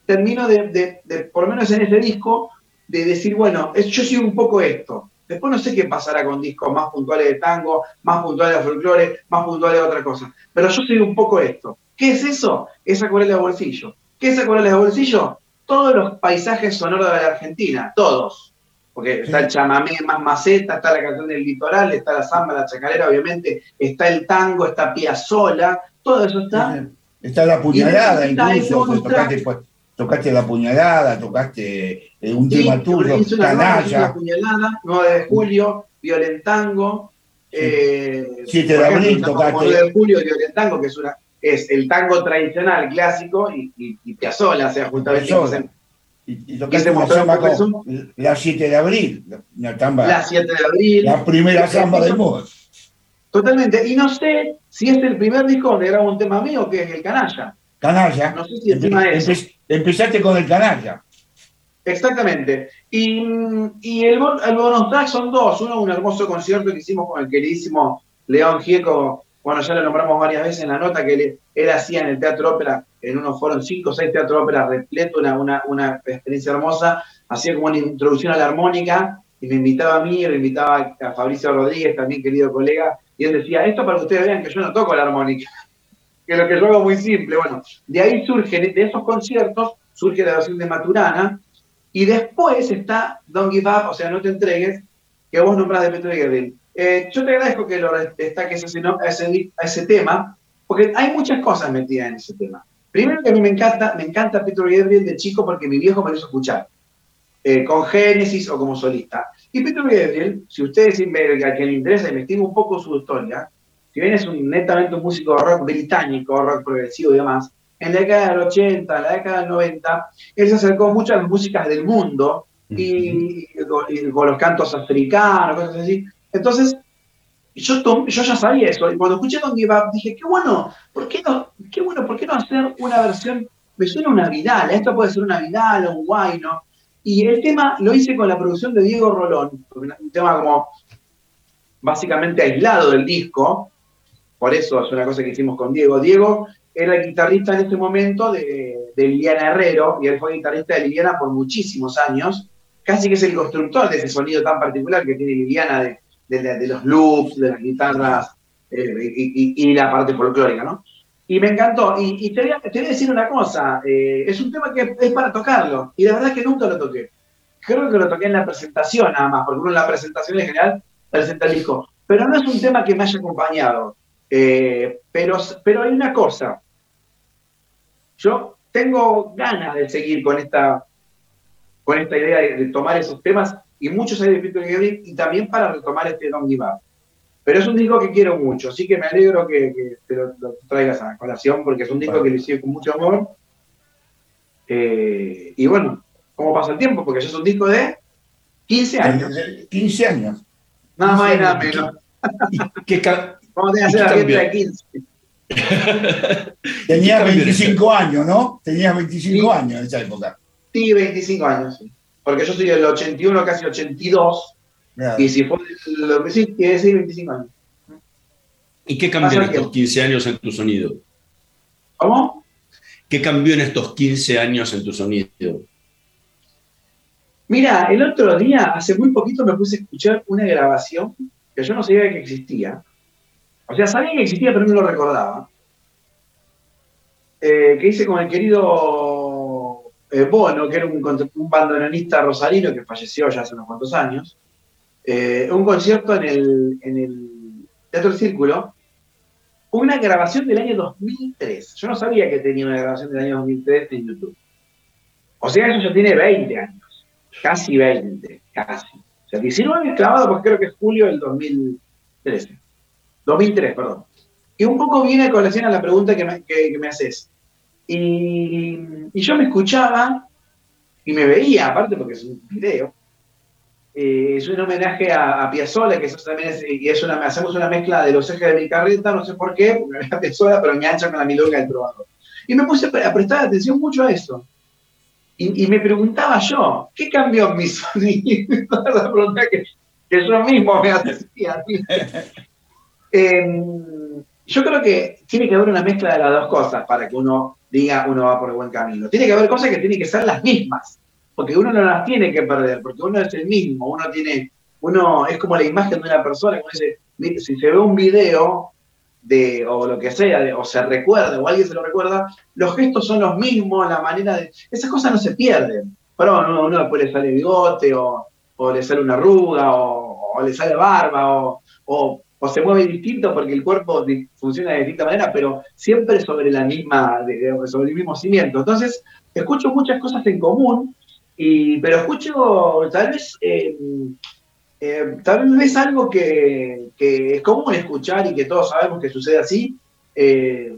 termino de, de- de, por lo menos en ese disco, de decir, bueno, es- yo soy un poco esto. Después no sé qué pasará con discos más puntuales de tango, más puntuales de folclore, más puntuales de otra cosa. Pero yo soy un poco esto. ¿Qué es eso? Es acuarela de bolsillo. ¿Qué es acuarela de bolsillo? Todos los paisajes sonoros de la Argentina, todos. Porque está el chamamé más maceta, está la canción del litoral, está la samba, la chacarera, obviamente, está el tango, está Piazzolla, todo eso está. Está la puñalada, incluso, tocaste, la puñalada, tocaste eh, un Sí, tema tuyo, canalla, puñalada, 9 de julio, Violentango. Eh, 7 de ejemplo, abril estamos tocaste. con 9 de julio, Violentango, que es, una, es el tango tradicional, clásico, y, y, y Piazzolla, o sea, justamente y, y tocaste una samba con la 7 de abril, una tamba, la 7 de abril. la primera samba del mundo. Totalmente. Y no sé si es el primer disco donde grabo un tema mío, que es el canalla. Canalla. No sé si encima de eso. Empe- empezaste con el canalla. Exactamente. Y, y el, el bonus track son dos. Uno, un hermoso concierto que hicimos con el queridísimo León Gieco. Bueno, ya lo nombramos varias veces en la nota que él, hacía en el Teatro Ópera. En uno fueron cinco o seis Teatro Ópera repleto, una, una, experiencia hermosa. Hacía como una introducción a la armónica y me invitaba a mí, le invitaba a Fabricio Rodríguez, también querido colega. Y él decía, esto para que ustedes vean que yo no toco la armónica. Que lo que yo hago muy simple. Bueno, de ahí surge, de esos conciertos, surge la versión de Maturana, y después está Don't Give Up, o sea, no te entregues, que vos nombrás de Petro Gabriel. Eh, yo te agradezco que lo destaques ese, a ese ese tema, porque hay muchas cosas metidas en ese tema. Primero que a mí me encanta, me encanta Petro Gabriel de chico porque mi viejo me lo hizo escuchar, eh, con Génesis o como solista. Y Petro Gabriel, si ustedes a quien le interesa investiga un poco su historia, si bien es un, netamente un músico de rock británico, rock progresivo y demás, en la década del 80, en la década del 90, él se acercó mucho a las músicas del mundo y, y con, los cantos africanos, cosas así. Entonces, yo, tom- yo ya sabía eso. Y cuando escuché Don Give Up, dije, qué bueno, ¿por qué no, qué bueno, ¿por qué no hacer una versión? Me suena una Vidal, esto puede ser una Vidal o un Guayno. Y el tema lo hice con la producción de Diego Rolón, un tema como básicamente aislado del disco, por eso es una cosa que hicimos con Diego. Diego era el guitarrista en ese momento de, Liliana Herrero, y él fue guitarrista de Liliana por muchísimos años, casi que es el constructor de ese sonido tan particular que tiene Liliana de, los loops, de las guitarras eh, y, y- y la parte folclórica, ¿no? Y me encantó. Y, y te, voy a, te voy a decir una cosa, eh, es un tema que es para tocarlo, y la verdad es que nunca lo toqué. Creo que lo toqué en la presentación nada más, porque uno en la presentación en general presenta el disco. Pero no es un tema que me haya acompañado. Eh, pero, pero hay una cosa. Yo tengo ganas de seguir con esta, con esta idea de, de tomar esos temas y muchos hay de Peter Gabriel y también para retomar este Don't Give Up. Pero es un disco que quiero mucho, así que me alegro que, que te lo, lo traigas a colación porque es un disco que lo hice con mucho amor. Eh, y bueno, ¿cómo pasa el tiempo? Porque ya es un disco de 15 años. 15 años. Nada más y nada menos. ¿Qué ca- Vamos a tener que ¿Y hacer la fiesta de cambió? *laughs* 15. Tenías cambió en 25 años, ¿no? Tenías 25 Sí. años en esa época. Sí, 25 años. sí. Porque yo soy del 81, casi 82. Claro. Y si fue lo que sí, quiere decir 25 años. ¿Y qué cambió en estos 15 años en tu sonido? ¿Cómo? ¿Qué cambió en estos 15 años en tu sonido? Mira, el otro día, hace muy poquito, me puse a escuchar una grabación que yo no sabía que existía. O sea, sabía que existía, pero no lo recordaba. Eh, que hice con el querido eh, Bono, que era un, un bandoneonista rosarino que falleció ya hace unos cuantos años. Eh, un concierto en el, en el Teatro Círculo. Una grabación del año 2003. Yo no sabía que tenía una grabación del año 2003 en YouTube. O sea, eso ya tiene 20 años. Casi 20, casi. O sea, 19 clavado porque creo que es julio del 2013. 2003, perdón. Y un poco viene a colación a la pregunta que me, que- me haces. Y, yo me escuchaba y me veía, aparte porque es un video. Eh, es un homenaje a, a Piazzolla, que eso también es, y es una, hacemos una mezcla de los ejes de mi carreta, no sé por qué, porque me Piazzolla, pero engancha con la milonga del trovador. Y me puse a prestar atención mucho a eso. Y, me preguntaba yo, ¿qué cambió en mi *laughs* sonido? la pregunta que, que, yo mismo me hacía. Em, yo creo que tiene que haber una mezcla de las dos cosas para que uno diga uno va por el buen camino. Tiene que haber cosas que tienen que ser las mismas, porque uno no las tiene que perder, porque uno es el mismo, uno tiene, uno es como la imagen de una persona, como dice, si se ve un video de, o lo que sea, o se recuerda, o alguien se lo recuerda, los gestos son los mismos, la manera de. Esas cosas no se pierden. Pero uno, uno después le sale bigote, o, le sale una arruga, o, le sale barba, o, o, se mueve distinto porque el cuerpo funciona de distinta manera, pero siempre sobre la misma, sobre el mismo cimiento. Entonces, escucho muchas cosas en común, y, pero escucho tal vez. Eh, eh, tal vez algo que, es común escuchar y que todos sabemos que sucede así, eh,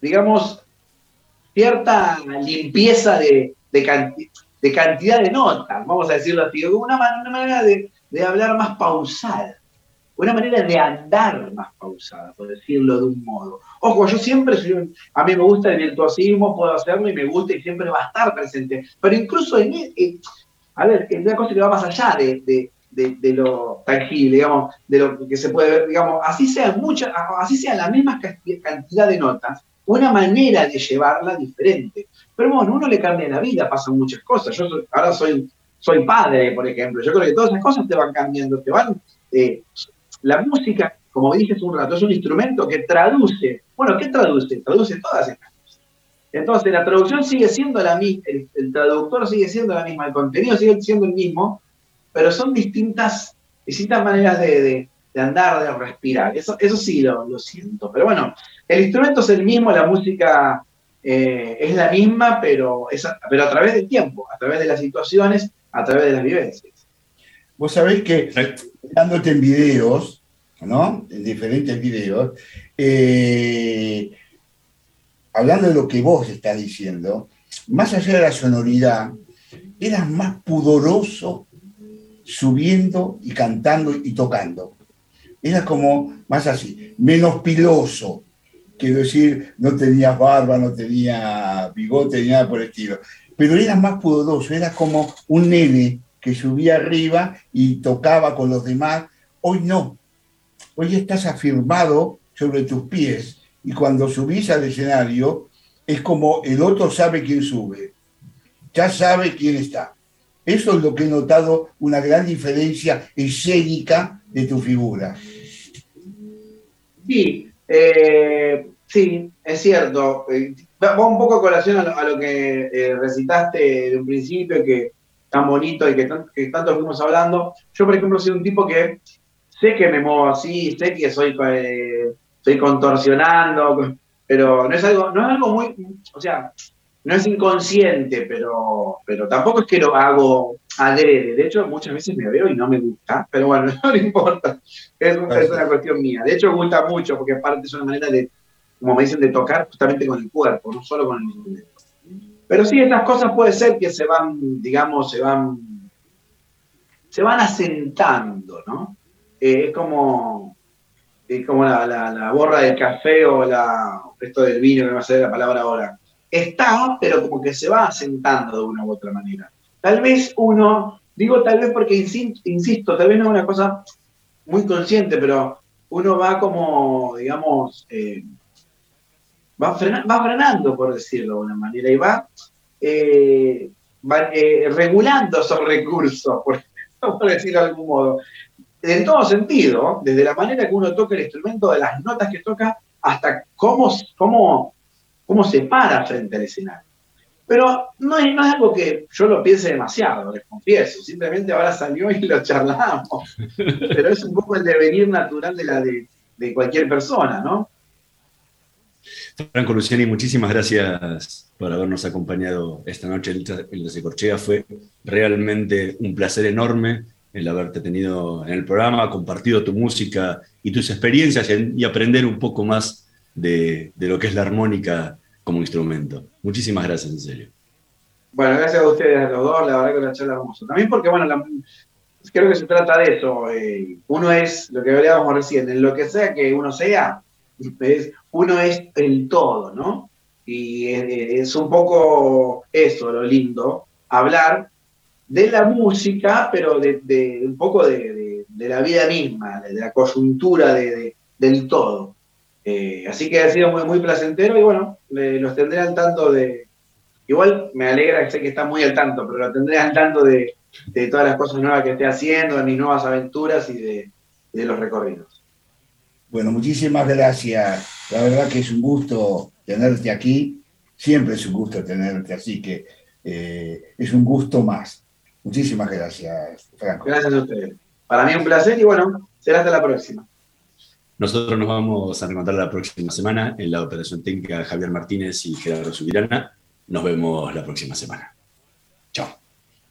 digamos, cierta limpieza de, de, cantidad de notas, vamos a decirlo así, una, una manera de, hablar más pausada, una manera de andar más pausada, por decirlo de un modo. Ojo, yo siempre, a mí me gusta el virtuosismo, puedo hacerlo y me gusta y siempre va a estar presente, pero incluso en, eh, a ver, es una cosa que va más allá de, de, lo tangible, digamos, de lo que se puede ver, digamos, así sean muchas, así sean la misma cantidad de notas, una manera de llevarla diferente. Pero bueno, uno le cambia la vida, pasan muchas cosas. Yo ahora soy, soy padre, por ejemplo. Yo creo que todas esas cosas te van cambiando, te van. Eh, la música, como dije hace un rato, es un instrumento que traduce. Bueno, ¿qué traduce? Traduce todas estas cosas. Entonces, la traducción sigue siendo la misma, el traductor sigue siendo la misma, el contenido sigue siendo el mismo, pero son distintas, distintas maneras de, andar, de respirar. Eso, eso sí lo, siento. Pero bueno, el instrumento es el mismo, la música eh, es la misma, pero, es a, pero a través del tiempo, a través de las situaciones, a través de las vivencias. Vos sabés que, dándote en videos, ¿no? En diferentes videos, eh, hablando de lo que vos estás diciendo, más allá de la sonoridad, eras más pudoroso subiendo y cantando y tocando. Era como más así, menos piloso. Quiero decir, no tenía barba, no tenía bigote ni nada por el estilo. Pero era más pudoroso, era como un nene que subía arriba y tocaba con los demás. Hoy no. Hoy estás afirmado sobre tus pies y cuando subís al escenario es como el otro sabe quién sube. Ya sabe quién está. Eso es lo que he notado, una gran diferencia escénica de tu figura. Sí, eh, sí, es cierto. Eh, va un poco a colación a lo, que eh, recitaste de un principio, que tan bonito y que, tanto fuimos hablando. Yo, por ejemplo, soy un tipo que sé que me muevo así, sé que soy, estoy contorsionando, pero no es algo, no es algo muy, o sea, no es inconsciente, pero, pero tampoco es que lo hago adrede. De hecho, muchas veces me veo y no me gusta, pero bueno, *laughs* no importa. Es, una cuestión mía. De hecho, me gusta mucho porque aparte es una manera de, como me dicen, de tocar justamente con el cuerpo, no solo con el. Pero sí, estas cosas puede ser que se van, digamos, se van, se van asentando, ¿no? Eh, es como, es como la, la, borra del café o la, esto del vino, que me va a ser la palabra ahora está, pero como que se va asentando de una u otra manera. Tal vez uno, digo tal vez porque insisto, tal vez no es una cosa muy consciente, pero uno va como, digamos, eh, va, frenando, por decirlo de alguna manera, y va, eh, eh, regulando esos recursos, por, *laughs* por decirlo de algún modo. En todo sentido, desde la manera que uno toca el instrumento, de las notas que toca, hasta cómo, cómo cómo se para frente al escenario. Pero no es, no es algo que yo lo piense demasiado, les confieso. Simplemente ahora salió y lo charlamos. *laughs* Pero es un poco el devenir natural de, la de, cualquier persona, ¿no? Franco Luciani, muchísimas gracias por habernos acompañado esta noche en La Corchea. Fue realmente un placer enorme el haberte tenido en el programa, compartido tu música y tus experiencias y aprender un poco más de, lo que es la armónica como instrumento. Muchísimas gracias, en serio. Bueno, gracias a ustedes a los la verdad que la charla hermosa. También porque, bueno, creo que se trata de eso. Eh, uno es, lo que hablábamos recién, en lo que sea que uno sea, uno es el todo, ¿no? Y eh, es un poco eso, lo lindo, hablar de la música, pero de, un poco de, la vida misma, de la coyuntura de, de- del todo. Eh, así que ha sido muy, muy placentero y bueno, le- los tendré al tanto de... Igual me alegra, sé que está muy al tanto, pero lo tendré al tanto de, todas las cosas nuevas que esté haciendo, de mis nuevas aventuras y de los recorridos. Bueno, muchísimas gracias. La verdad que es un gusto tenerte aquí. Siempre es un gusto tenerte, así que eh, es un gusto más. Muchísimas gracias, Franco. Gracias a ustedes. Para mí un placer y bueno, será hasta la próxima. Nosotros nos vamos a reencontrar la próxima semana en la operación técnica Javier Martínez y Gerardo Subirana. Nos vemos la próxima semana.